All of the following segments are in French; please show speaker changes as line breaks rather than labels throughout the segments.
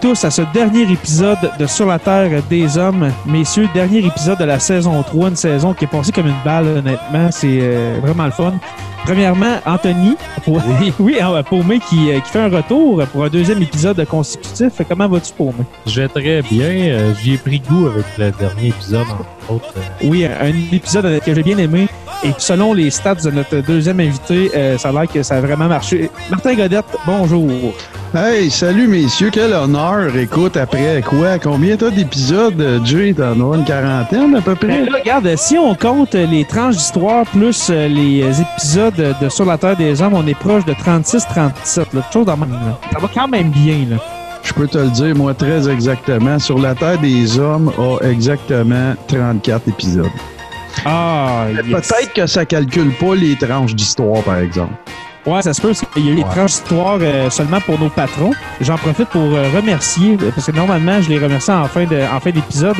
Tous à ce dernier épisode de Sur la Terre des Hommes. Messieurs, dernier épisode de la saison 3, une saison qui est passée comme une balle, honnêtement. C'est euh, vraiment le fun. Premièrement, Anthony, pour, oui, hein, Paumé qui, euh, qui fait un retour pour un deuxième épisode consécutif. Comment vas-tu, Paumé?
Je vais très bien. Euh, J'y ai pris goût avec le dernier épisode, entre autres.
Oui, un épisode que j'ai bien aimé. Et selon les stats de notre deuxième invité, euh, ça a l'air que ça a vraiment marché. Martin Godette, bonjour.
Hey, salut messieurs, quel honneur. Écoute, après quoi? Combien t'as d'épisodes, euh, Jay? T'en as une quarantaine à peu près?
Ben là, regarde, si on compte les tranches d'histoire plus euh, les épisodes de Sur la Terre des Hommes, on est proche de 36-37. là. Quelque chose dans là. Ça va quand même bien. Là.
Je peux te le dire, moi, très exactement. Sur la Terre des Hommes a exactement 34 épisodes.
Ah.
Peut-être que ça calcule pas les tranches d'histoire, par exemple.
Ouais, ça se peut. parce qu'il y a eu les
Ouais.
tranches d'histoire euh, seulement pour nos patrons. J'en profite pour euh, remercier, euh, parce que normalement, je les remercie en fin de- en fin d'épisode.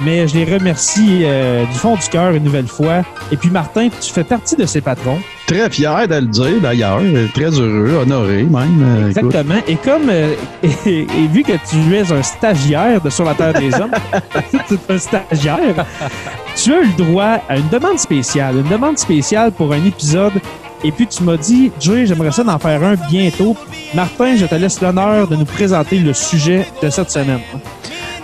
Mais je les remercie euh, du fond du cœur une nouvelle fois. Et puis, Martin, tu fais partie de ces patrons.
Très fier de le dire, d'ailleurs. Très heureux, honoré même. Écoute.
Exactement. Et comme et, et vu que tu es un stagiaire de Sur la Terre des Hommes, tu es un stagiaire, tu as eu le droit à une demande spéciale. Une demande spéciale pour un épisode. Et puis tu m'as dit, Jay, j'aimerais ça d'en faire un bientôt. Martin, je te laisse l'honneur de nous présenter le sujet de cette semaine.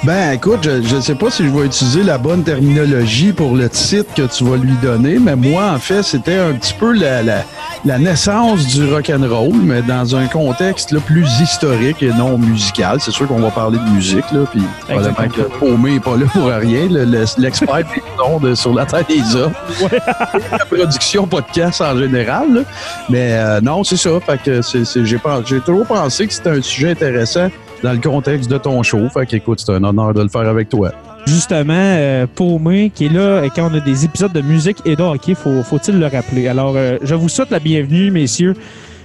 Ben, écoute, je ne sais pas si je vais utiliser la bonne terminologie pour le titre que tu vas lui donner, mais moi, en fait, c'était un petit peu la, la, la naissance du rock and roll, mais dans un contexte là, plus historique et non musical. C'est sûr qu'on va parler de musique, là, puis probablement que Paumé n'est pas là pour rien, le- le- l'expert de sur la terre des hommes. la production podcast en général, là. mais euh, non, c'est ça. Fait que j'ai toujours pensé que c'était un sujet intéressant dans le contexte de ton show. Fait qu'écoute, c'est un honneur de le faire avec toi.
Justement, euh, Paumé, qui est là quand on a des épisodes de musique et de hockey, faut, faut-il le rappeler? Alors, euh, je vous souhaite la bienvenue, messieurs,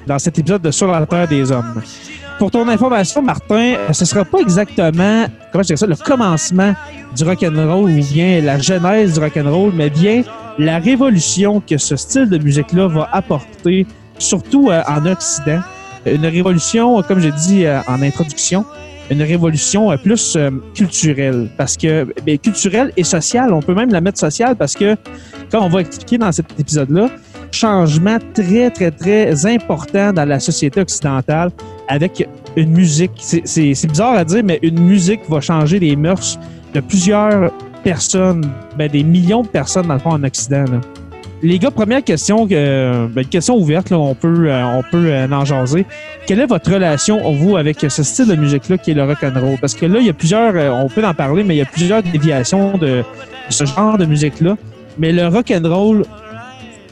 dans cet épisode de Sur la Terre des Hommes. Pour ton information, Martin, ce sera pas exactement, comment je dirais ça, le commencement du rock'n'roll ou bien la genèse du rock'n'roll, mais bien la révolution que ce style de musique-là va apporter, surtout euh, en Occident. Une révolution, comme j'ai dit euh, en introduction, une révolution euh, plus euh, culturelle. Parce que, ben, culturelle et sociale, on peut même la mettre sociale parce que, quand on va expliquer dans cet épisode-là, changement très, très, très important dans la société occidentale avec une musique. C'est- bizarre à dire, mais une musique va changer les mœurs de plusieurs personnes, ben, des millions de personnes dans le fond en Occident. là. Les gars, première question, euh, ben, question ouverte, là, on peut, euh, on peut euh, en jaser. Quelle est votre relation, vous, avec ce style de musique-là qui est le rock'n'roll? Parce que là, il y a plusieurs, euh, on peut en parler, mais il y a plusieurs déviations de, ce genre de musique-là. Mais le rock'n'roll,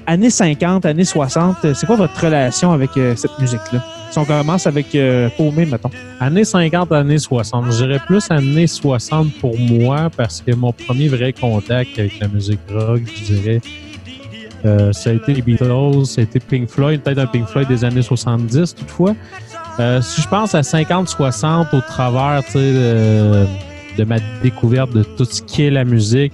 années 50, années 60, euh, c'est quoi votre relation avec euh, cette musique-là? Si on commence avec Paumé, mettons.
Années 50, années 60. Je dirais plus années 60 pour moi parce que mon premier vrai contact avec la musique rock, je dirais, euh, ça a été les Beatles, ça a été Pink Floyd, peut-être un Pink Floyd des années 70 toutefois. Euh, si je pense à 50-60 au travers, de- de ma découverte de tout ce qu'est la musique.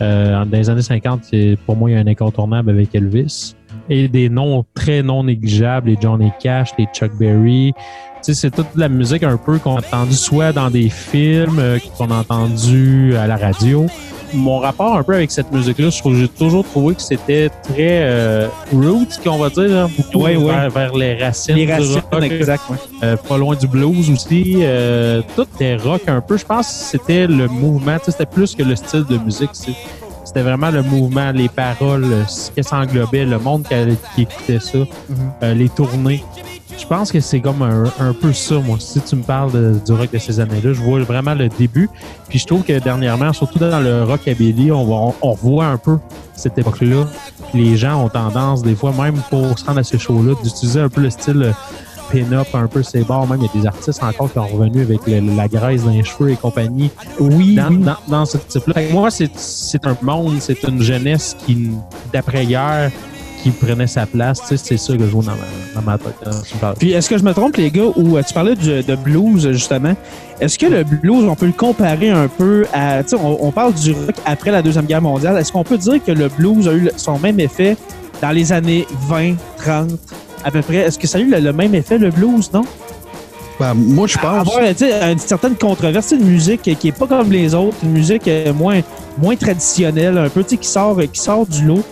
Euh, dans les années 50, c'est- pour moi, il y a un incontournable avec Elvis. Et des noms très non négligeables, les Johnny Cash, les Chuck Berry. Tu sais, c'est toute la musique un peu qu'on a entendu soit dans des films, euh, qu'on a entendu à la radio. Mon rapport un peu avec cette musique-là, je trouve j'ai toujours trouvé que c'était très euh, roots, qu'on va dire, hein, beaucoup
Ouais, ouais.
Vers, vers les racines.
Les
du
racines,
rock.
exact. ouais.
Euh, pas loin du blues aussi. Euh, tout était rock un peu. Je pense que c'était le mouvement. C'était plus que le style de musique. C'était vraiment le mouvement, les paroles, euh, ce que ça englobait, le monde qui, qui écoutait ça, euh, les tournées. Je pense que c'est comme un, un peu ça, moi. Si tu me parles de- du rock de ces années-là, je vois vraiment le début. Puis je trouve que dernièrement, surtout dans le rockabilly, on, voit, on, on revoit un peu cette époque-là. Puis les gens ont tendance, des fois, même pour se rendre à ces shows-là, d'utiliser un peu le style euh, pin-up, un peu ces bars. Même, il y a des artistes encore qui ont revenu avec le- la graisse dans les cheveux et compagnie.
Oui,
Dans,
oui.
dans, dans ce type-là. Fait que moi, c'est c'est un monde, c'est une jeunesse qui, d'après-guerre, qui prenait sa place. Tu sais, c'est ça que je vois dans ma, dans ma tête. parles.
Puis est-ce que je me trompe, les gars, ou euh, tu parlais du- de blues, justement. Est-ce que le blues, on peut le comparer un peu à. Tu sais, on, on parle du rock après la Deuxième Guerre mondiale. Est-ce qu'on peut dire que le blues a eu son même effet dans les années 20, 30, à peu près? Est-ce que ça a eu le, le même effet, le blues, non?
Ben, moi, je pense.
Avoir une certaine controverse, une musique qui est pas comme les autres, une musique euh, moins, moins traditionnelle, un peu, tu sais, qui sort, qui sort du lot.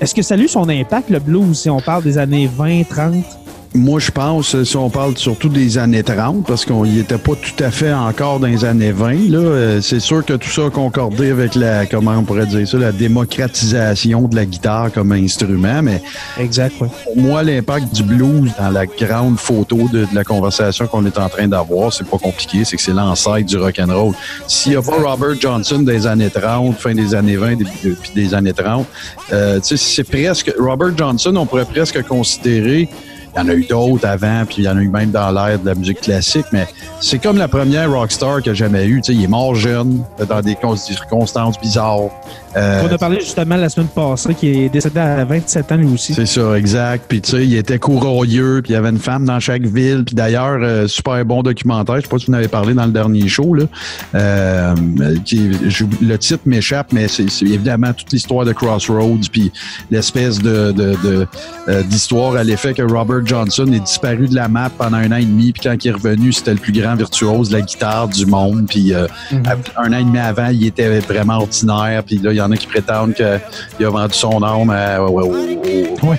Est-ce que ça a eu son impact, le blues, si on parle des années 20, 30?
Moi, je pense, si on parle surtout des années 30, parce qu'on n'y était pas tout à fait encore dans les années 20, là, euh, c'est sûr que tout ça a concordé avec la, comment on pourrait dire ça, la démocratisation de la guitare comme instrument, mais
Exact, oui.
pour moi, l'impact du blues dans la grande photo de, de la conversation qu'on est en train d'avoir, c'est pas compliqué, c'est que c'est l'ancêtre du rock and roll. S'il n'y a pas Robert Johnson des années 30, fin des années 20, début de- puis des années 30, euh, tu sais, c'est presque Robert Johnson, on pourrait presque considérer il y en a eu d'autres avant, puis il y en a eu même dans l'ère de la musique classique, mais c'est comme la première rockstar que j'ai jamais eue. Tu sais, il est mort jeune, dans des cons- circonstances bizarres. Euh,
On a parlé justement la semaine passée qui est décédé à 27 ans lui aussi.
c'est ça, exact. Puis tu sais, il était courroyeux, puis il y avait une femme dans chaque ville. Puis d'ailleurs, euh, super bon documentaire. Je sais pas si vous en avez parlé dans le dernier show. Là. Euh, qui- je- le titre m'échappe, mais c'est évidemment toute l'histoire de Crossroads, puis l'espèce de, de, de, d'histoire à l'effet que Robert Johnson est disparu de la map pendant un an et demi, puis quand il est revenu, c'était le plus grand virtuose de la guitare du monde. Puis euh, un an et demi avant, il était vraiment ordinaire. Puis là, il y en a qui prétendent qu'il a vendu son âme à- au- au- au-
Ouais.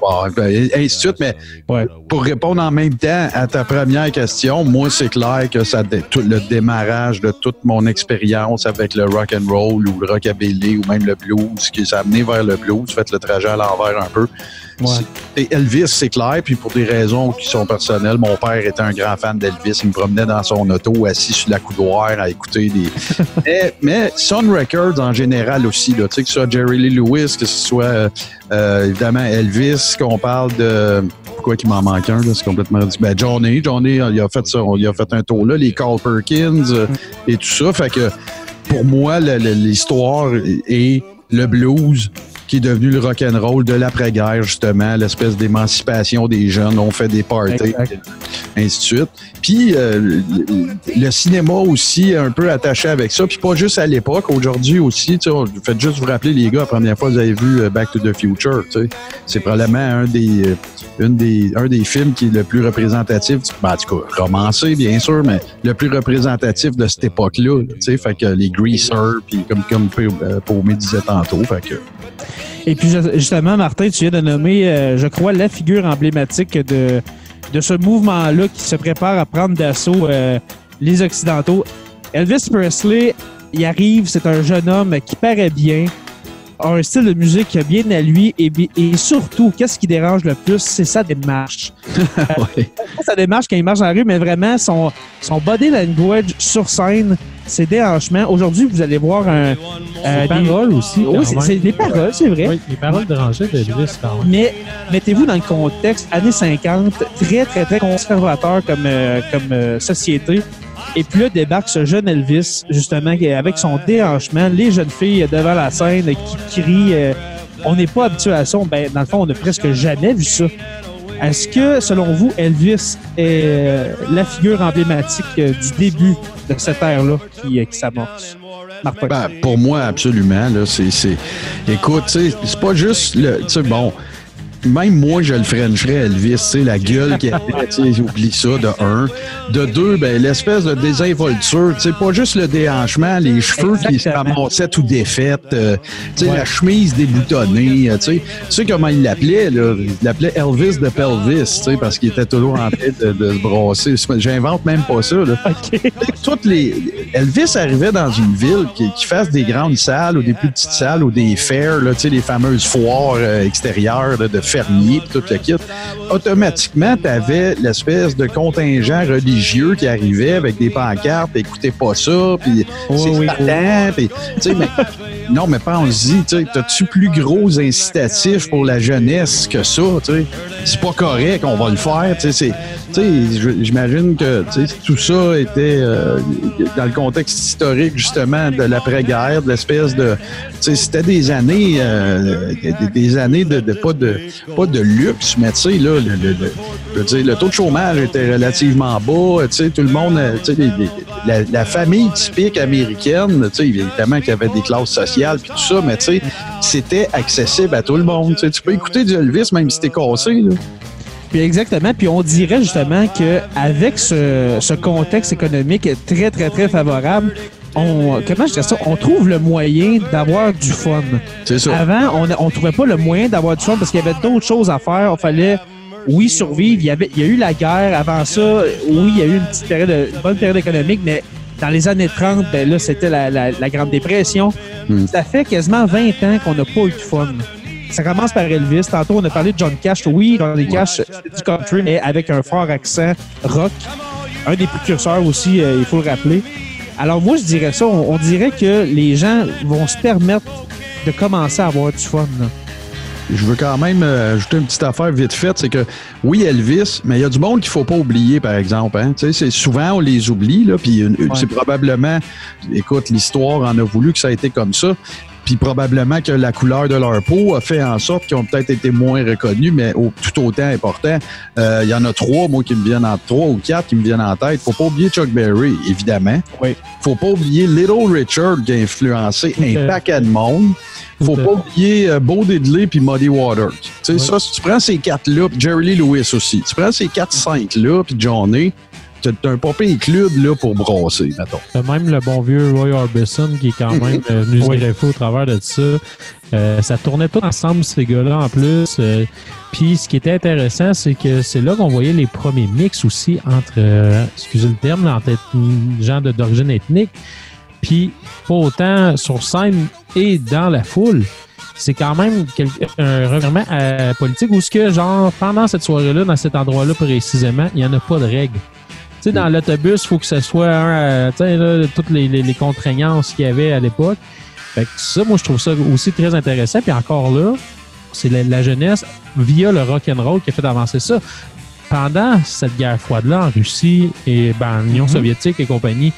Bon, ben, et ainsi de suite, mais
Ouais.
pour répondre en même temps à ta première question, moi, c'est clair que ça tout le démarrage de toute mon expérience avec le rock and roll ou le rockabilly ou même le blues, qui s'est amené vers le blues, fait le trajet à l'envers un peu.
Ouais.
Elvis, c'est clair, puis pour des raisons qui sont personnelles, mon père était un grand fan d'Elvis. Il me promenait dans son auto, assis sur la coudoir, à écouter des. mais, mais Sun Records en général aussi, là, tu sais, que ce soit Jerry Lee Lewis, que ce soit euh, euh, évidemment Elvis, qu'on parle de. Pourquoi qu'il m'en manque un, là, c'est complètement. Ben, Johnny, Johnny, il a fait ça, il a fait un tour là, les Carl Perkins euh, et tout ça. Fait que pour moi, l'histoire et le blues qui est devenu le rock and roll de l'après-guerre justement, l'espèce d'émancipation des jeunes, on fait des parties,
Exact.
ainsi de suite. Puis euh, le, le cinéma aussi est un peu attaché avec ça, puis pas juste à l'époque, aujourd'hui aussi, tu sais, faites juste vous rappeler les gars, la première fois que vous avez vu euh, Back to the Future, tu sais, c'est probablement un des, euh, une des, un des films qui est le plus représentatif, ben, en tout cas, romancé bien sûr, mais le plus représentatif de cette époque-là, là, tu sais, fait que les greasers, puis comme, comme euh, Paumé disait tantôt, fait que
Et puis ju- justement, Martin, tu viens de nommer, euh, je crois, la figure emblématique de, de ce mouvement-là qui se prépare à prendre d'assaut euh, les Occidentaux. Elvis Presley, il arrive, c'est un jeune homme qui paraît bien, a un style de musique bien à lui et, surtout, qu'est-ce qui dérange le plus, c'est sa démarche.
ouais.
Pas sa démarche quand il marche dans la rue, mais vraiment son, son body language sur scène, ses déhanchements. Aujourd'hui, vous allez voir un. euh,
Les
des-
paroles aussi.
Oui,
quand
c'est des paroles, c'est vrai.
Oui, les paroles dérangeaient d'Elvis quand même.
Mais mettez-vous dans le contexte années 50, très, très, très conservateur comme, euh, comme euh, société. Et puis là, débarque ce jeune Elvis, justement, avec son déhanchement, les jeunes filles devant la scène qui crient. euh, on n'est pas habitué à ça. Ben, dans le fond, on n'a presque jamais vu ça. Est-ce que, selon vous, Elvis est euh, la figure emblématique euh, du début de cette ère-là qui, euh, qui s'amorce?
Ben, pour moi, absolument. Là, c'est. Écoute, c'est pas juste le. Bon. Même moi, je le frencherais, Elvis, tu la gueule qu'il avait, tu oublie ça, de un. De deux, ben, l'espèce de désinvolture, tu pas juste le déhanchement, les cheveux qui se ramassaient tout défaites, euh, tu sais, la chemise déboutonnée, euh, tu sais. Tu sais comment il l'appelait, là? Il l'appelait Elvis de Pelvis, tu sais, parce qu'il était toujours en train de, de se brasser. J'invente même pas ça, là
OK.
toutes les. Elvis arrivait dans une ville qui, qui fasse des grandes salles ou des plus petites salles ou des fairs, là, tu sais, les fameuses foires euh, extérieures là, de fermiers pis tout le kit. Automatiquement, tu avais l'espèce de contingent religieux qui arrivait avec des pancartes, écoutez pas ça, puis c'est
oui.
Satan, puis, tu sais, mais non, mais pense-y, tu t'as-tu plus gros incitatif pour la jeunesse que ça, tu? C'est pas correct, on va le faire, tu sais, j'imagine que, tout ça était euh, dans le contexte historique, justement, de l'après-guerre, de l'espèce de, c'était des années, euh, des, années de, pas de, pas de luxe, mais tu sais, là, le, je veux dire, le taux de chômage était relativement bas, sais, tout le monde, euh, la, famille typique américaine, évidemment qu'il y avait des classes sociales puis tout ça, mais tu sais, c'était accessible à tout le monde. Tu peux écouter du Elvis même si t'es cassé, là.
Puis exactement. Puis on dirait justement que avec ce, ce contexte économique très, très, très favorable, on, comment je dirais ça? On trouve le moyen d'avoir du fun.
C'est ça.
Avant, on ne trouvait pas le moyen d'avoir du fun parce qu'il y avait d'autres choses à faire. Il fallait, oui, survivre. Il y, avait, il y a eu la guerre. Avant ça, oui, il y a eu une petite période, une bonne période économique, mais dans les années 30, ben là, c'était la, la- la Grande Dépression.
Hmm.
Ça fait quasiment 20 ans qu'on n'a pas eu de fun. Ça commence par Elvis. Tantôt, on a parlé de John Cash. Oui, Johnny Cash, c'est du country, mais avec un fort accent rock. Un des précurseurs aussi, euh, il faut le rappeler. Alors moi, je dirais ça. On, on dirait que les gens vont se permettre de commencer à avoir du fun. là.
Je veux quand même euh, ajouter une petite affaire vite faite, c'est que oui, Elvis, mais il y a du monde qu'il faut pas oublier, par exemple. Hein? Tu sais, c'est souvent on les oublie, là, puis c'est probablement, écoute, l'histoire en a voulu que ça a été comme ça. Puis probablement que la couleur de leur peau a fait en sorte qu'ils ont peut-être été moins reconnus, mais au- tout autant important. Euh, Il y en a trois, moi, qui me viennent en trois ou quatre qui me viennent en tête. Faut pas oublier Chuck Berry, évidemment.
Oui.
Faut pas oublier Little Richard qui a influencé un
Ok.
paquet de monde. Faut pas oublier euh, Bo Diddley puis Muddy Waters. Tu sais,
Oui.
ça, si tu prends ces quatre-là, puis Jerry Lee Lewis aussi, tu prends ces quatre-cinq-là, puis Johnny, t'as un popé club là, pour brasser, mettons.
T'as même le bon vieux Roy Orbison qui est quand même euh, venu se greffer au travers de ça. Euh, ça tournait tout ensemble, ces gars-là, en plus. Euh, Puis ce qui était intéressant, c'est que c'est là qu'on voyait les premiers mix aussi entre, euh, excusez le terme, là, entre gens d'origine ethnique. Puis pas autant sur scène et dans la foule. C'est quand même un revirement euh, politique où ce que, genre, pendant cette soirée-là, dans cet endroit-là précisément, il n'y en a pas de règles. Sais, dans l'autobus, il faut que ce soit euh, là, toutes les, les, les contraignances qu'il y avait à l'époque. Fait que ça, moi, je trouve ça aussi très intéressant. Puis encore là, c'est la, la jeunesse via le rock and roll qui a fait avancer ça. Pendant cette guerre froide-là en Russie et ben, l'Union
Mhm.
soviétique et compagnie,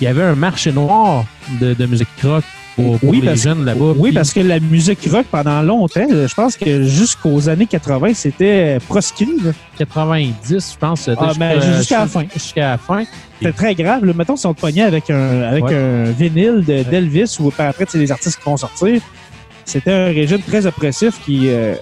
il y avait un marché noir de, de musique rock pour, pour
Oui,
les
parce-
jeunes là-bas.
Oui,
Puis-
parce que la musique rock, pendant longtemps, je pense que jusqu'aux années 80, c'était proscrit. là.
90, je pense.
Ah, mais jusqu'à la fin.
Jusqu'à la fin.
C'était très grave. Là. Mettons, si on te pognait avec un, avec
Ouais.
un vinyle de- d'Elvis ou par après, c'est les artistes qui vont sortir, c'était un régime très oppressif qui euh,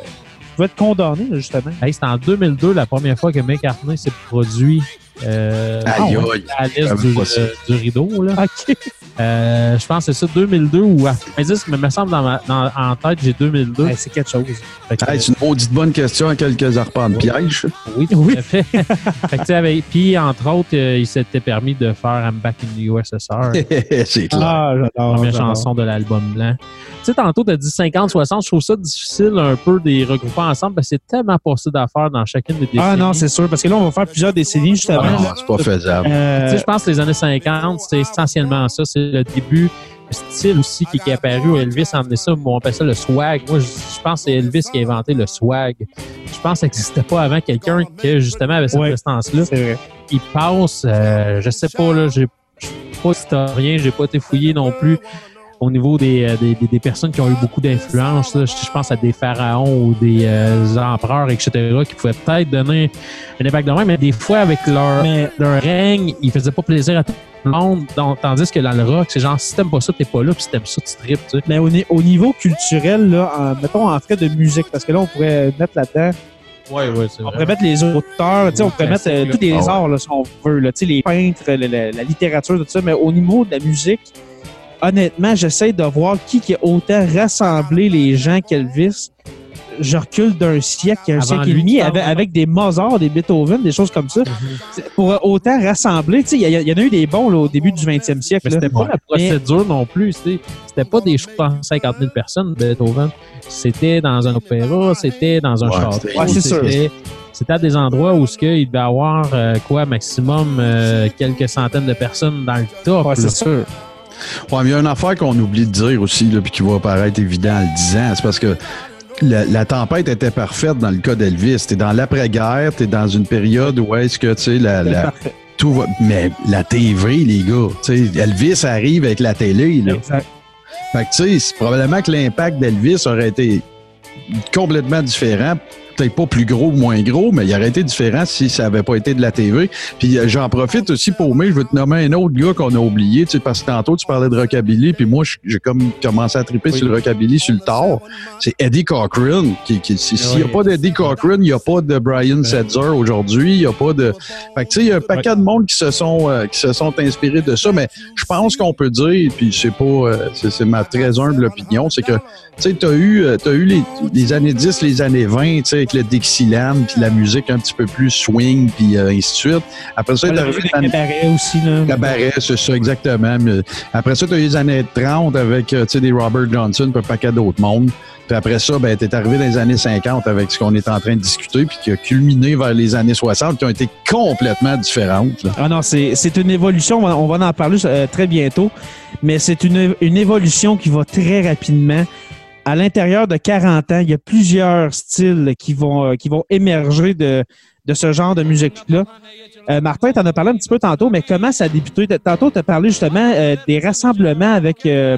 pouvait être condamné, là, justement.
Hey, C'était en 2002 la première fois que McCartney s'est produit euh,
Aïe, aïe.
à l'est du, euh, du rideau. Là.
OK.
Euh, je pense que c'est ça, 2002 ou à 90, mais il me semble dans ma, dans- en tête, j'ai 2002.
Ouais, c'est quelque chose.
Fait que,
Hey, c'est une maudite bonne question à quelques arpents de piège.
oui, tout à fait. puis, entre autres, euh, il s'était permis de faire I'm Back in the USSR.
c'est clair.
Ah, j'adore.
première
j'adore.
chanson de l'album blanc. Tu sais, tantôt, tu as dit 50-60. Je trouve ça difficile un peu de les regrouper ensemble parce que c'est tellement passé d'affaires dans chacune des décennies.
Ah non, c'est sûr, parce que là, on va faire plusieurs décennies, justement.
Ah, non,
là.
c'est pas faisable.
Euh,
Tu sais, je pense que les années 50, c'est essentiellement ça. C'est le début, le style aussi qui, qui est apparu. Elvis a emmené ça, on appelle ça le swag. Moi, je, je pense que c'est Elvis qui a inventé le swag. Je pense que ça n'existait pas avant quelqu'un qui, justement, avait cette
Ouais.
prestance-là.
c'est vrai.
Il passe, euh, je sais pas, là, j'ai- je suis pas historien, j'ai pas été fouillé non plus au niveau des, euh, des, des- des personnes qui ont eu beaucoup d'influence. là. Je, pense à des pharaons ou des euh, empereurs, etc., qui pouvaient peut-être donner un impact de même, mais des fois, avec leur,
Mais
leur règne, ils faisaient pas plaisir à tout le monde. Donc, tandis que dans le rock, c'est genre, si t'aimes pas ça, t'es pas là, puis si t'aimes ça, tu tripes, tu sais.
Mais au, ni- au niveau culturel, là, en- mettons en fait de musique, parce que là, on pourrait mettre là-dedans,
Ouais, ouais, c'est
on pourrait mettre les auteurs, tu sais, on pourrait mettre euh, tous les arts, là, si on veut, là, tu sais, les peintres, la, la- la littérature, tout ça, mais au niveau de la musique, honnêtement, j'essaie de voir qui qui a autant rassemblé les gens qu'Elvis. Je recule d'un siècle, un
Avant
siècle et demi, avec, des Mozart, des Beethoven, des choses comme ça. C'est- Pour autant rassembler, tu sais, il y, en a eu des bons là, au début du 20e siècle.
Mais
là.
c'était pas la procédure non plus. C'était c'était pas des shows pour 50 000 personnes, Beethoven. C'était dans un opéra, c'était dans un
Ouais,
château.
c'était-
Ouais, c'est sûr.
c'était- C'était à des endroits où ce que il devait y avoir euh, quoi maximum euh, quelques centaines de personnes dans le top.
Ouais,
là.
c'est sûr.
Ouais, mais il y a une affaire qu'on oublie de dire aussi, là, puis qui va paraître évident en le disant, c'est parce que la, la tempête était parfaite dans le cas d'Elvis. T'es dans l'après-guerre, t'es dans une période où est-ce que, tu sais, la, la- tout va... Mais la TV, les gars, tu sais, Elvis arrive avec la télé, là.
Exact.
Fait que, tu sais, probablement que l'impact d'Elvis aurait été complètement différent. Peut-être pas plus gros ou moins gros, mais il aurait été différent si ça avait pas été de la TV. Puis euh, j'en profite aussi pour moi, je veux te nommer un autre gars qu'on a oublié, tu sais, parce que tantôt tu parlais de rockabilly, puis moi j'ai comme commencé à triper
Oui.
sur le rockabilly sur le tard. C'est Eddie Cochran. Qui, qui, si- S'il n'y a pas d'Eddie Cochran, il n'y a pas de Brian Setzer aujourd'hui, il n'y a pas de. Fait que tu sais, il y a un paquet de monde qui se sont euh, qui se sont inspirés de ça, mais je pense qu'on peut dire, puis c'est pas euh, c'est c'est ma très humble opinion, c'est que tu sais, t'as eu, t'as eu les, les années 10, les années 20, tu sais, avec le Dixieland, puis la musique un petit peu plus swing, puis euh, ainsi de suite. Après ça,
On
t'es
a
arrivé
vu
dans
des
les
cabarets aussi. Là.
cabarets, c'est ça, exactement. Mais après ça, t'as eu les années 30 avec, euh, tu sais, des Robert Johnson, puis un paquet d'autres mondes. Puis après ça, ben, t'es arrivé dans les années 50 avec ce qu'on est en train de discuter, puis qui a culminé vers les années 60, qui ont été complètement différentes. là.
Ah non, c'est une évolution. On va, on va en parler euh, très bientôt. Mais c'est une, une évolution qui va très rapidement. À l'intérieur de 40 ans, il y a plusieurs styles qui vont, euh, qui vont émerger de, de ce genre de musique-là. Euh, Martin, tu en as parlé un petit peu tantôt, mais comment ça a débuté? Tantôt, tu as parlé justement euh, des rassemblements avec euh,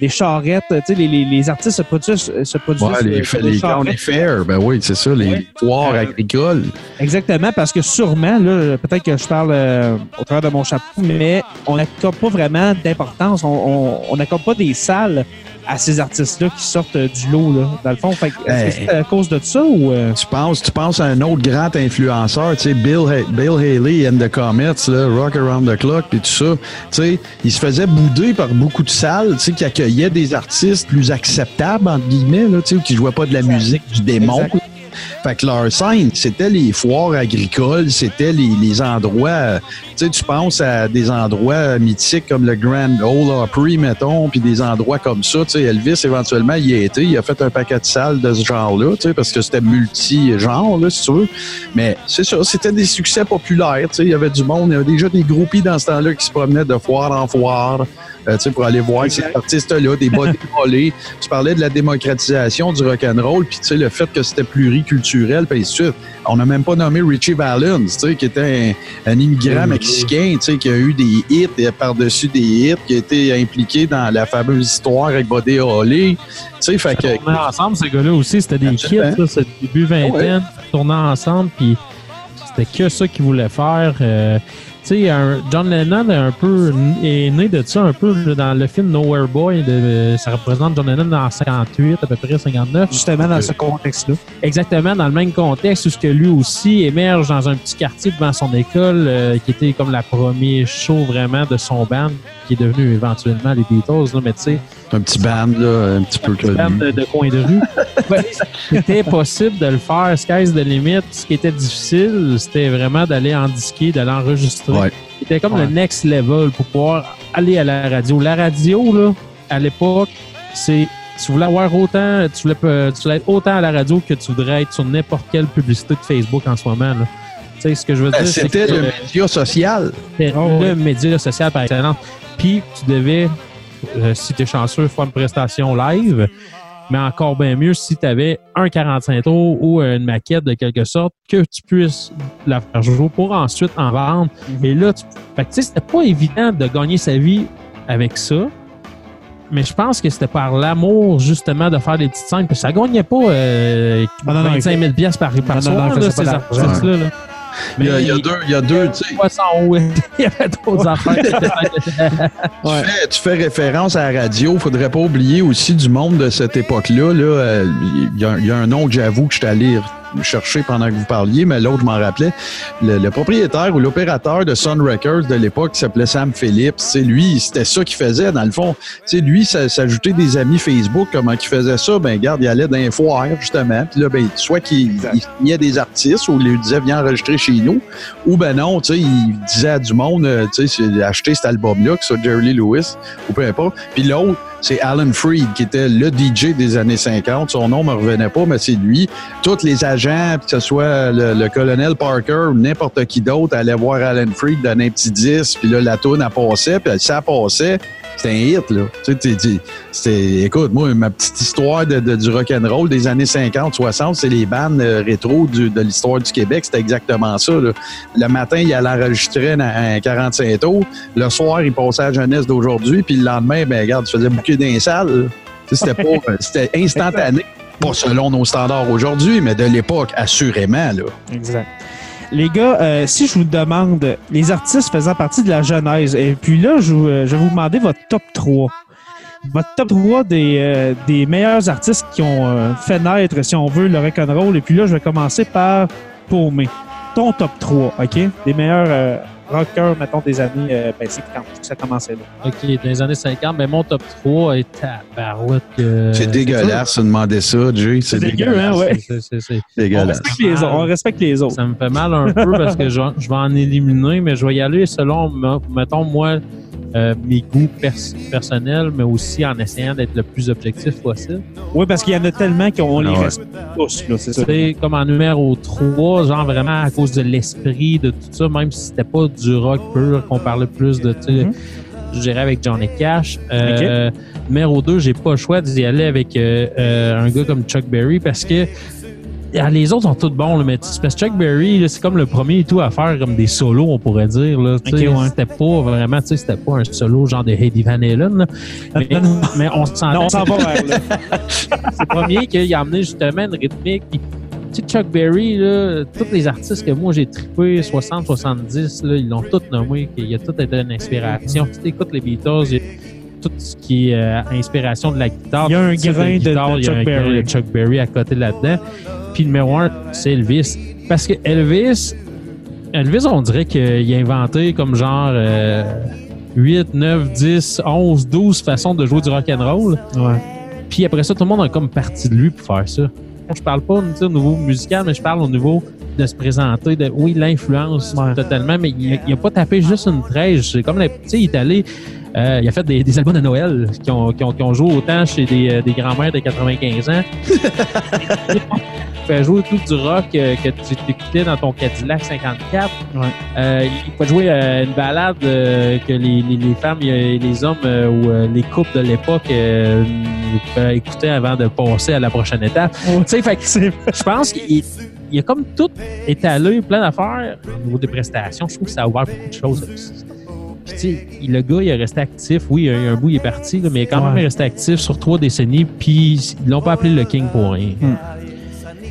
des charrettes. Tu sais, les, les, les artistes se produisent, se produisent
Ouais, les,
euh, sur
les fairs, ben oui, c'est ça, les foires
Euh,
agricoles.
Exactement, parce que sûrement, là, peut-être que je parle euh, au travers de mon chapeau, mais on n'accorde pas vraiment d'importance. On- On on n'accorde pas des salles à ces artistes-là qui sortent euh, du lot, là, dans le fond. Fait que, est-ce que
Hey.
c'est à cause de ça ou... euh,
Tu penses, tu penses à un autre grand influenceur, tu sais, Bill, Ha- Bill Haley and the Comets, là, Rock Around the Clock, puis tout ça. Tu sais, il se faisait bouder par beaucoup de salles, tu sais, qui accueillaient des artistes plus acceptables, entre guillemets, là, tu sais, ou qui jouaient pas de la musique du démon.
Exact.
Fait que leur scène, c'était les foires agricoles, c'était les, les endroits, euh, tu sais, tu penses à des endroits mythiques comme le Grand Ole Opry, mettons, puis des endroits comme ça, tu sais, Elvis, éventuellement, il y a été, il a fait un paquet de salles de ce genre-là, tu sais, parce que c'était multi-genre, là, si tu veux. Mais c'est ça, c'était des succès populaires, tu sais, il y avait du monde, il y avait déjà des groupies dans ce temps-là qui se promenaient de foire en foire, euh, tu sais, pour aller voir ces artistes-là, des body volés. Tu parlais de la démocratisation du rock'n'roll, puis tu sais, le fait que c'était pluriculturel, puis ainsi de suite. On n'a même pas nommé Richie Valens, tu sais, qui était un, un immigrant mexicain, tu sais, qui a eu des hits et par-dessus des hits, qui a été impliqué dans la fameuse histoire avec Buddy Holly. Tu sais, fait que...
Ensemble, ces gars-là aussi. C'était des kids,
Absolument.
ça, c'est début vingtaine. Ils tournaient ensemble, puis c'était que ça qu'ils voulaient faire. Euh, sais, John Lennon est un peu est né de ça un peu dans le film Nowhere Boy. De, ça représente John Lennon en 58, à peu près 59.
justement dans ce contexte-là.
Exactement dans le même contexte où ce que lui aussi émerge dans un petit quartier devant son école, euh, qui était comme la première show vraiment de son band, qui est devenu éventuellement les Beatles. Là, mais tu sais,
Un petit band, là, un petit peu
petit band
connu.
de, de coin de rue. C'était possible de le faire, sky's the limit. Ce qui était difficile, c'était vraiment d'aller en disquer, d'aller enregistrer.
Ouais.
C'était comme
Ouais.
le next level pour pouvoir aller à la radio. La radio, là, à l'époque, c'est tu voulais avoir autant, tu voulais, tu voulais être autant à la radio que tu voudrais être sur n'importe quelle publicité de Facebook en ce moment. Là. Tu sais, ce que je veux
Ben,
dire,
C'était le média social.
c'était
Oh,
le
ouais.
média social par excellence. Puis tu devais, euh, si tu es chanceux, faire une prestation live. Mais encore bien mieux si tu avais un 45 tours ou une maquette de quelque sorte que tu puisses la faire jouer pour ensuite en vendre.
Mhm.
Et là, tu... fait que, tu sais, c'était pas évident de gagner sa vie avec ça. mais je pense que c'était par l'amour, justement, de faire des petites scènes. Parce que ça gagnait pas euh,
Ah, non, non,
25 000 piastres par, par
Non,
soir, là, ces artistes-là. là.
Il y a, il y a deux, il y a deux, tu sais.
Il y avait d'autres affaires.
Tu, fais, tu fais référence à la radio. Faudrait pas oublier aussi du monde de cette époque-là. Là, Euh, il, y a, il y a un nom que j'avoue que je suis allé chercher pendant que vous parliez, mais l'autre, je m'en rappelais. Le, le propriétaire ou l'opérateur de Sun Records de l'époque qui s'appelait Sam Phillips, c'est lui, c'était ça qu'il faisait dans le fond. Sais, lui, ça- s'ajouter des amis Facebook, comment qu'il faisait ça, ben garde, il allait dans les foires, justement. Puis là, ben, soit qu'il il signait des artistes ou il lui disait viens enregistrer chez nous, ou ben non, tu sais, il disait à du monde, euh, tu sais, c'est- acheter cet album-là, que ce soit Jerry Lewis ou peu importe. Puis l'autre, c'est Alan Freed, qui était le DJ des années 50. Son nom me revenait pas, mais c'est lui. Tous les agents, que ce soit le, colonel Parker ou n'importe qui d'autre, allaient voir Alan Freed donner un petit disque, puis là, la tourne, elle passait, puis ça passait. C'était un hit, là. Tu sais, c'était, écoute, moi, ma petite histoire de, de- du rock'n'roll des années 50, 60, c'est les bandes euh, rétro de l'histoire du Québec. C'était exactement ça. Le matin, il allait enregistrer un, un 45 tours. Le soir, il passait à jeunesse d'aujourd'hui. Puis le lendemain, ben regarde, tu faisais d'un salle. C'était pas, c'était instantané. Pas selon nos standards aujourd'hui, mais de l'époque, assurément. Là.
Exact. Les gars, euh, si je vous demande les artistes faisant partie de la genèse, et puis là, je, euh, je vais vous demander votre top 3. Votre top 3 des, euh, des meilleurs artistes qui ont fait naître, si on veut, le rock'n'roll. Et puis là, je vais commencer par Paumé. Ton top 3, OK? Des meilleurs euh, rockers, mettons, des années euh, ben, 50, que ça commençait là.
OK, dans les années 50, ben, mon top 3 est tabarouette. que-
c'est dégueulasse de demander ça, Jay. C'est
dégueu, hein, ouais.
C'est- c'est- c'est-
On
Dégueulasse.
respecte les autres. On respecte les autres.
Ça me fait mal un peu parce que je, je vais en éliminer, mais je vais y aller selon, me- mettons, moi, euh, mes goûts pers- personnels, mais aussi en essayant d'être le plus objectif possible.
Oui, parce qu'il y en a tellement qu'on les
Ah ouais.
respecte tous, là, c'est ça.
C'est comme en numéro 3, genre vraiment à cause de l'esprit, de tout ça, même si c'était pas du rock pur, qu'on parlait plus de, tu sais,
Mhm.
je dirais avec Johnny Cash. Euh, Numéro 2, j'ai pas le choix d'y aller avec euh, euh, un gars comme Chuck Berry parce que ah, les autres sont tous bons, là, mais tu sais, parce que Chuck Berry, c'est comme le premier et tout à faire comme des solos, on pourrait dire. Là,
ouais.
C'était pas vraiment, tu sais, c'était pas un solo genre de Eddie Van Halen. là. Mais, mais on
s'en va
c'est le premier qu'il a amené justement une rythmique. Tu sais, Chuck Berry, là, tous les artistes que moi j'ai trippé, 60, 70, là, ils l'ont tous nommé, qu'il a tout été une inspiration. Si tu écoutes les Beatles, il y a tout ce qui est euh, inspiration de la guitare.
Il y a un grain de-
guitare,
de
il y a
Chuck
grain
Berry.
de Chuck Berry à côté là-dedans. Puis le numéro un, c'est Elvis. Parce que Elvis, Elvis, on dirait qu'il a inventé comme genre euh, 8, 9, 10, 11, 12 façons de jouer du rock'n'roll.
Ouais.
Puis après ça, tout le monde a comme parti de lui pour faire ça. Je parle pas au niveau musical, mais je parle au niveau de se présenter, de oui, l'influence
Ouais.
totalement, mais il a, il a pas tapé juste une trèche. C'est comme, tu sais, il est allé, euh, il a fait des, des albums de Noël qui ont, qui ont, qui ont joué autant chez des, euh, des grands-mères de 95 ans. il fait jouer tout du rock euh, que tu écoutais dans ton Cadillac 54.
Ouais.
Euh, il peut jouer euh, une balade euh, que les, les, les femmes et les hommes ou les couples de l'époque écouter avant de passer à la prochaine étape. Tu sais, je pense qu'il il a comme tout étalé, plein d'affaires au niveau des prestations. Je trouve que ça a ouvert beaucoup de choses. Puis, tu sais, il- le gars, il est resté actif. Oui, il y a un bout, il est parti, là, mais il est quand
Ouais.
même resté actif sur trois décennies. Puis, ils l'ont pas appelé le King pour rien.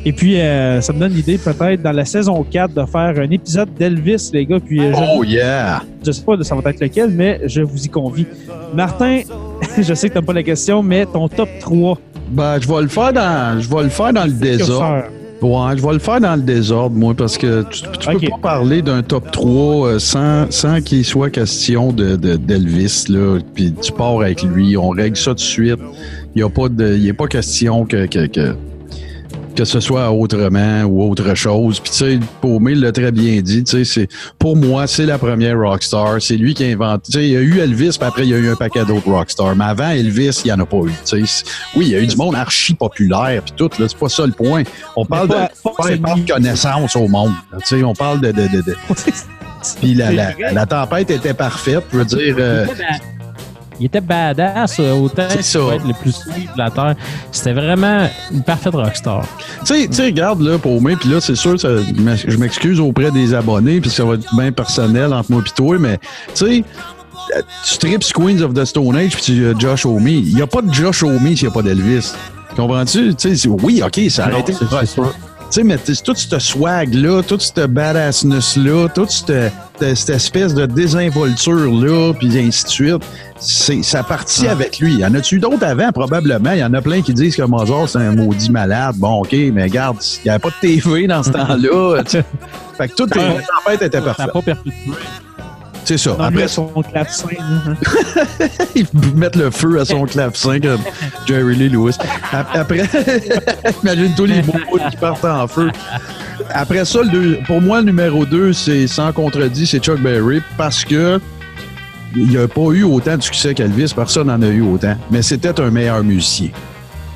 Et puis, euh, ça me donne l'idée peut-être dans la saison 4 de faire un épisode d'Elvis, les gars. Puis, euh, je,
Oh yeah!
je sais pas de ça va être lequel, mais je vous y convie. Martin, je sais que t'aimes pas la question, mais ton top 3.
Ben, je vais le faire dans, je vais le faire dans le désordre. Ouais, je vais le faire dans le désordre, moi, parce que tu, peux pas parler d'un top 3 euh, sans, sans qu'il soit question de, de- d'Elvis, là. Puis tu pars avec lui, on règle ça tout de suite. Il n'y a pas de, il pas question que, que, que, que ce soit autrement ou autre chose. Puis tu sais, Paumé l'a très bien dit, tu sais, c'est, pour moi, c'est la première rockstar. C'est lui qui a inventé, tu sais, il y a eu Elvis, puis après, il y a eu un paquet d'autres rockstars. Mais avant Elvis, il n'y en a pas eu, tu sais. Oui, il y a eu du monde archi populaire, puis tout, là, c'est pas ça le point. On parle
pas-
de faire connaissance au monde. Tu sais, on parle de... de, de, de- Puis la, la, la tempête était parfaite, je veux dire... euh,
Il était badass, euh, autant qu'il
ça.
pouvait être le plus suivi de la Terre. C'était vraiment une parfaite rockstar.
Tu sais, regarde, là, pour moi, puis là, c'est sûr, ça- je m'excuse auprès des abonnés, puis ça va être bien personnel entre moi et toi, mais, tu sais, tu tripes Queens of the Stone Age puis tu as Josh Homme. Il n'y a pas de Josh Homme s'il n'y a pas d'Elvis. Comprends-tu? Tu sais, c'est- oui, OK, ça a
Non,
arrêté.
c'est c'est.
Sais, mais tout ce swag-là, toute cette badassness-là, toute cette, cette- espèce de désinvolture-là, puis ainsi de suite, c'est, ça partit avec lui. Y en a-tu d'autres avant? Probablement. Il y en a plein qui disent que Mozart, c'est un maudit malade. Bon, OK, mais regarde, il n'y avait pas de TV dans ce temps-là. Fait que tout est,
Ouais.
en fait était
Ça n'a
parfait.
pas perpétué.
C'est ça. Après
son clavecin,
ils mettent le feu à son clavecin comme Jerry Lee Lewis. Ap- Après, imagine tous les bouts qui partent en feu. Après ça, le deux- pour moi, le numéro 2, c'est sans contredit, c'est Chuck Berry parce que il n'y a pas eu autant de succès qu'Elvis. Personne n'en a eu autant. Mais c'était un meilleur musicien.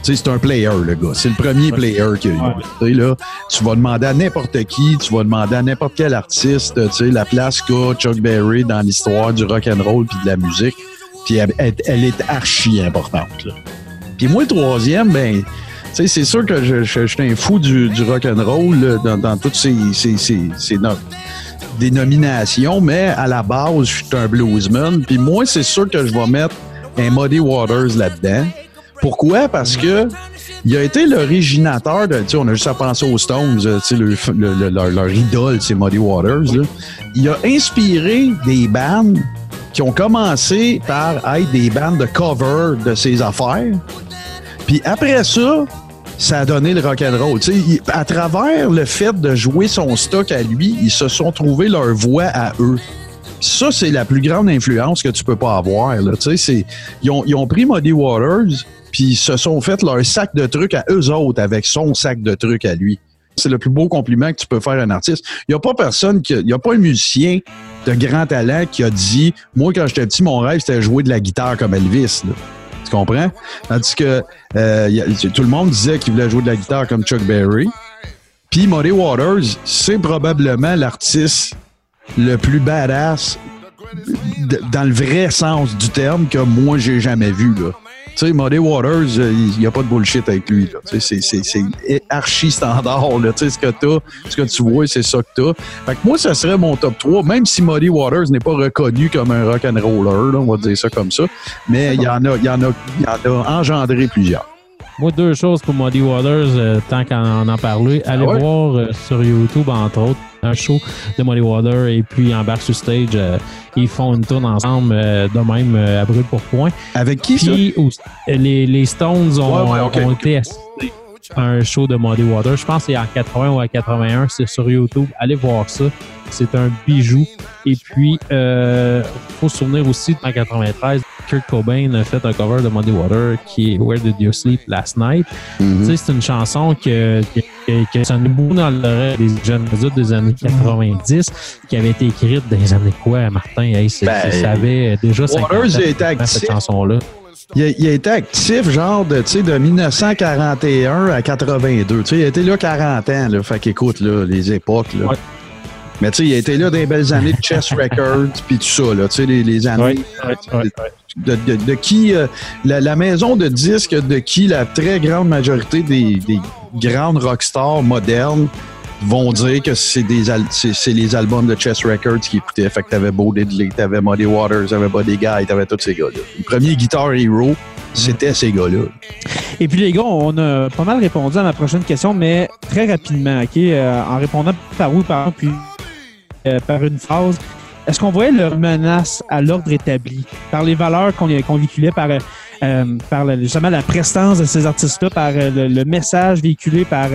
Tu sais, c'est un player, le gars. C'est le premier player qu'il y a eu. Là, tu vas demander à n'importe qui, tu vas demander à n'importe quel artiste, tu sais, la place qu'a Chuck Berry dans l'histoire du rock and roll puis de la musique. Puis elle, est archi importante. là. Puis moi, le troisième, ben, sais, c'est sûr que je, je, je suis un fou du, du rock and roll là, dans, dans toutes ces, ces, ces, ces no- dénominations, mais à la base, je suis un bluesman. Puis moi, c'est sûr que je vais mettre un Muddy Waters là-dedans. Pourquoi? Parce que il a été l'originateur de. On a juste à penser aux Stones, euh, leur, idole, c'est Muddy Waters. Il a inspiré des bandes qui ont commencé par être des bandes de cover de ses affaires. Puis après ça, ça a donné le rock'n'roll. À travers le fait de jouer son stock à lui, ils se sont trouvés leur voix à eux. Ça, c'est la plus grande influence que tu peux pas avoir. Ils ont pris Muddy Waters, puis se sont fait leur sac de trucs à eux autres avec son sac de trucs à lui. C'est le plus beau compliment que tu peux faire à un artiste. Il n'y a pas personne, il a pas un musicien de grand talent qui a dit Moi, quand j'étais petit, mon rêve, c'était jouer de la guitare comme Elvis. là. Tu comprends? Tandis que euh, tout le monde disait qu'il voulait jouer de la guitare comme Chuck Berry. Puis Muddy Waters, c'est probablement l'artiste le plus badass dans le vrai sens du terme que moi j'ai jamais vu là. Tu sais, Muddy Waters, euh, il n'y a pas de bullshit avec lui. Tu c'est- archi standard. Là. Tu sais, ce que t'as, ce que tu vois, c'est ça que t'as. Fait que moi, ça serait mon top 3, même si Muddy Waters n'est pas reconnu comme un rock'n'roller, on va dire ça comme ça. Mais il y en a, il y en a, il y en a engendré plusieurs.
Moi, deux choses pour Muddy Waters, euh, tant qu'on en parlait. Allez
Ah ouais?
voir euh, sur YouTube, entre autres, un show de Muddy Waters et puis en back sur stage, euh, ils font une tourne ensemble de même à brûle pour point.
Avec qui ça?
Puis les, les Stones ont,
Ouais,
ont été assistés à un show de Muddy Waters. Je pense que c'est en 80 ou en 81. C'est sur YouTube. Allez voir ça. C'est un bijou. Et puis, il faut se souvenir aussi en 93, Kurt Cobain a fait un cover de Muddy Waters qui est Where Did You Sleep Last Night.
Mhm.
Tu sais, c'est une chanson que, que, que, sonne beaucoup dans l'oreille des jeunes adultes des années 90, qui avait été écrite dans les années quoi, Martin? Hey,
Ben,
c'est- ça avait déjà 50 ans,
Waters a été
cette
actif.
chanson-là.
Il a, il a été actif, genre, de, tu sais, de 1941 à 82. Tu sais, il a été là 40 ans, là. Fait qu'écoute, là, les époques, là.
Ouais.
Mais tu sais, il a été là dans les belles années de Chess Records, puis tout ça, là. Tu sais, les, les années de, de- de qui... euh, la, la maison de disques de qui la très grande majorité des, des grandes rockstars modernes vont dire que c'est des al- c'est c'est les albums de Chess Records qui écoutaient. Fait que t'avais Bo Diddley, t'avais Muddy Waters, t'avais Buddy Guy, t'avais tous ces gars-là. Le premier Guitar Hero, c'était ces gars-là.
Et puis les gars, on a pas mal répondu à ma prochaine question, mais très rapidement, OK? euh, en répondant par où, par où, puis euh, par une phrase. Est-ce qu'on voyait leur menace à l'ordre établi par les valeurs qu'on qu'on véhiculait, par, euh, justement la prestance de ces artistes-là, par euh, le, message véhiculé par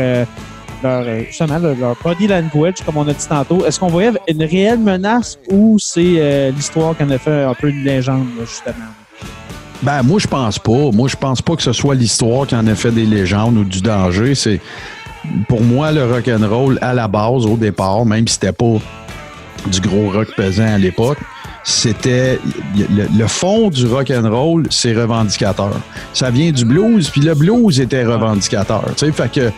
leur, justement, leur, leur body language, comme on a dit tantôt? Est-ce qu'on voyait une réelle menace ou c'est l'histoire qui en a fait un peu une légende, justement?
Ben, moi, je pense pas. Moi, je pense pas que ce soit l'histoire qui en a fait des légendes ou du danger. C'est, pour moi, le rock'n'roll, à la base, au départ, même si c'était pas du gros rock pesant à l'époque, c'était le, fond du rock and roll, c'est revendicateur. Ça vient du blues, puis le blues était revendicateur. Tu sais, fait que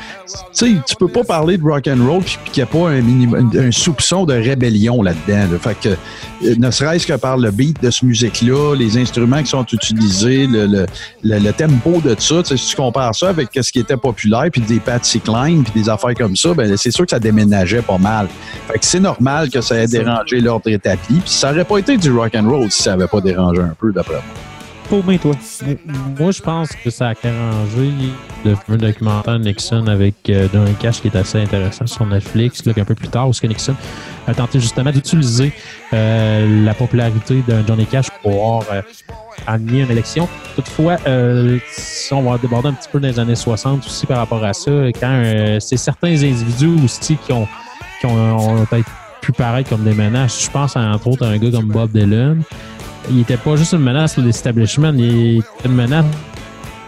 tu peux pas parler de rock and roll puis qu'il n'y a pas un, soupçon de rébellion là-dedans. là. Fait que euh, ne serait-ce que par le beat de ce musique-là, les instruments qui sont utilisés, le, tempo de ça, si tu compares ça avec ce qui était populaire, puis des Patsy Cline, puis des affaires comme ça, ben c'est sûr que ça déménageait pas mal. Fait que c'est normal que ça ait dérangé l'ordre établi. Puis ça aurait pas été du rock and roll si ça avait pas dérangé un peu, d'après moi.
Paumé, toi.
Moi, je pense que ça a arrangé le fameux documentaire Nixon avec euh, d'un cash qui est assez intéressant sur Netflix, là, un peu plus tard, où ce que Nixon a tenté justement d'utiliser euh, la popularité d'un Johnny Cash pour pouvoir euh, amener une élection. Toutefois, euh, si on va déborder un petit peu dans les années 60 aussi par rapport à ça, quand euh, c'est certains individus aussi qui ont, qui ont, ont peut-être pu paraître comme des menaces. Je pense entre autres à un gars comme Bob Dylan. Il n'était pas juste une menace pour l'establishment, il était une menace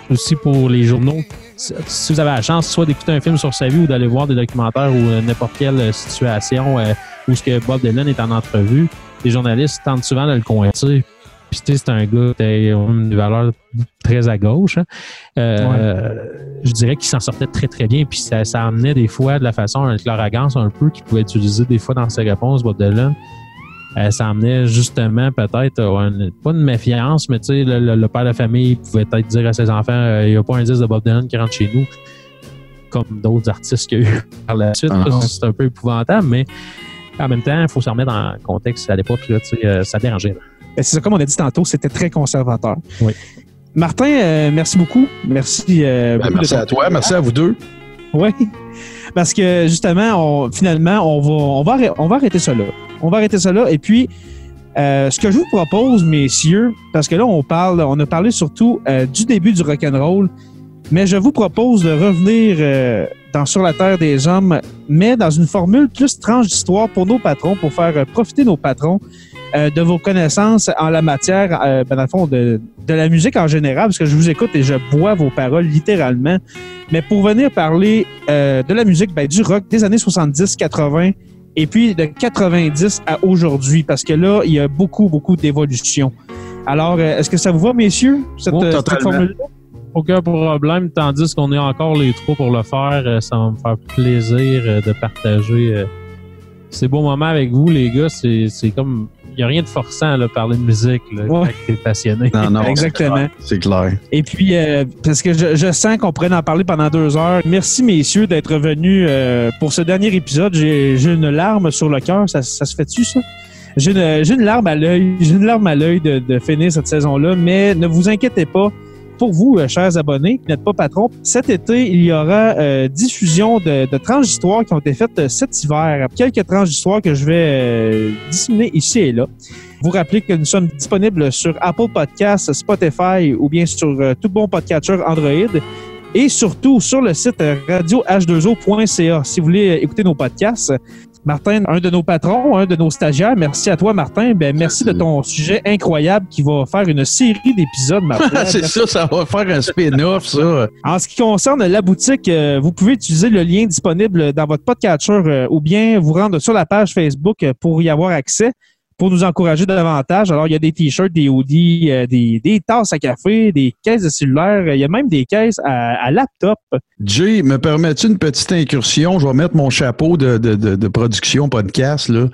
aussi pour les journaux. Si si vous avez la chance, soit d'écouter un film sur sa vie ou d'aller voir des documentaires ou euh, n'importe quelle euh, situation euh, où ce que Bob Dylan est en entrevue, les journalistes tentent souvent de le coincer. Puis tu sais, c'est un gars qui a une valeur très à gauche. hein. Euh, Je dirais qu'il s'en sortait très très bien. Puis ça, ça amenait des fois de la façon, avec l'arrogance un peu qu'il pouvait utiliser des fois dans ses réponses, Bob Dylan. Euh, ça amenait justement peut-être euh, pas une méfiance, mais tu sais, le, le- le père de famille pouvait peut-être dire à ses enfants il n'y a pas un disque de Bob Dylan qui rentre chez nous, comme d'autres artistes qu'il y a eu par la suite.
Ah.
C'est un peu épouvantable, mais en même temps, il faut se remettre dans le contexte à l'époque, là, tu sais, euh, ça dérangeait. là.
Ben, c'est ça, comme on a dit tantôt, c'était très conservateur.
Oui.
Martin, euh, merci beaucoup. Merci. euh,
Ben,
beaucoup
merci
de
à toi, merci à vous deux.
Oui. Parce que justement, on, finalement, on va, on, va, on va arrêter ça là. On va arrêter ça là. Et puis, euh, ce que je vous propose, messieurs, parce que là, on parle, on a parlé surtout euh, du début du rock'n'roll, mais je vous propose de revenir euh, dans Sur la Terre des Hommes, mais dans une formule plus tranche d'histoire pour nos patrons, pour faire euh, profiter nos patrons euh, de vos connaissances en la matière, euh, ben, dans le fond, de, de la musique en général, parce que je vous écoute et je bois vos paroles littéralement. Mais pour venir parler euh, de la musique, ben, du rock des années 70, 80 et puis de 90 à aujourd'hui, parce que là, il y a beaucoup, beaucoup d'évolution. Alors, euh, est-ce que ça vous va, messieurs, cette,
Oh,
euh, cette formule-là?
Aucun problème, tandis qu'on est encore les trois pour le faire, euh, ça va me faire plaisir euh, de partager euh, ces beaux moments avec vous, les gars. C'est c'est comme. Il n'y a rien de forçant à parler de musique là,
Ouais.
quand t'es passionné.
Non, non,
Exactement.
C'est clair.
Et puis, euh, parce que je, je sens qu'on pourrait en parler pendant deux heures. Merci, messieurs, d'être venus euh, pour ce dernier épisode. J'ai j'ai une larme sur le cœur. Ça, ça se fait-tu, ça? J'ai une, j'ai une larme à l'œil. J'ai une larme à l'œil de, de finir cette saison-là. Mais ne vous inquiétez pas. Pour vous, euh, chers abonnés, qui n'êtes pas patrons, cet été, il y aura euh, diffusion de, de tranches d'histoire qui ont été faites euh, cet hiver. Quelques tranches d'histoire que je vais euh, disséminer ici et là. Vous rappelez que nous sommes disponibles sur Apple Podcasts, Spotify ou bien sur tout bon podcatcher Android et surtout sur le site euh, radioh2o.ca si vous voulez écouter nos podcasts. Martin, un de nos patrons, un de nos stagiaires, merci à toi, Martin. Ben, merci de ton sujet incroyable qui va faire une série d'épisodes, Martin.
c'est ça, ça va faire un spin-off, ça.
En ce qui concerne la boutique, euh, vous pouvez utiliser le lien disponible dans votre podcatcher euh, ou bien vous rendre sur la page Facebook euh, pour y avoir accès, pour nous encourager davantage. Alors, il y a des t-shirts, des hoodies, euh, des, des tasses à café, des caisses de cellulaire, il y a même des caisses à, à laptop.
Jay, me permets-tu une petite incursion? Je vais mettre mon chapeau de, de, de, de production podcast. Là.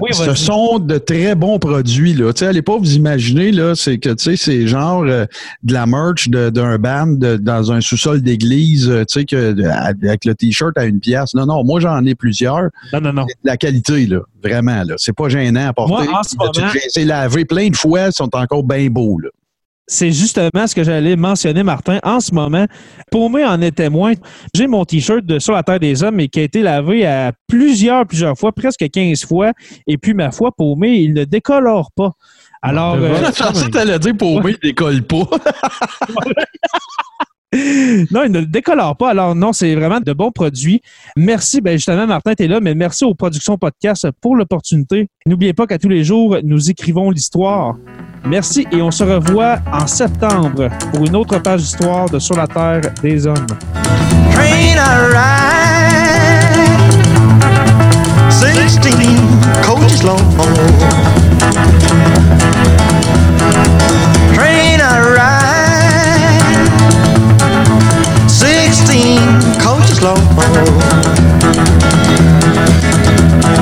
Oui,
Ce sont de très bons produits. Là. Allez pas vous imaginer, là, c'est que c'est genre euh, de la merch de- d'un band dans un sous-sol d'église, euh, que avec le t-shirt à une pièce. Non, non, moi j'en ai plusieurs.
Non, non, non.
La qualité, là, vraiment, là. C'est pas gênant à porter.
Moi, en ce moment-
C'est lavé plein de fois, ils sont encore bien beaux. Là.
C'est justement ce que j'allais mentionner, Martin. En ce moment, Paumé en est témoin. J'ai mon T-shirt de Sur la Terre des Hommes et qui a été lavé à plusieurs, plusieurs fois, presque 15 fois. Et puis, ma foi, Paumé, il ne décolore pas. Alors, euh.
Je pensais que t'allais dire pour moi, il décolle pas.
non, il ne décolore pas. Alors, non, c'est vraiment de bons produits. Merci, ben justement, Martin, tu es là, mais merci aux productions podcast pour l'opportunité. N'oubliez pas qu'à tous les jours, nous écrivons l'histoire. Merci et on se revoit en septembre pour une autre page d'histoire de Sur la Terre des Hommes.
train ride. Long.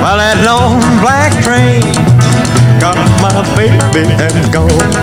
While that long black train got my baby and gone.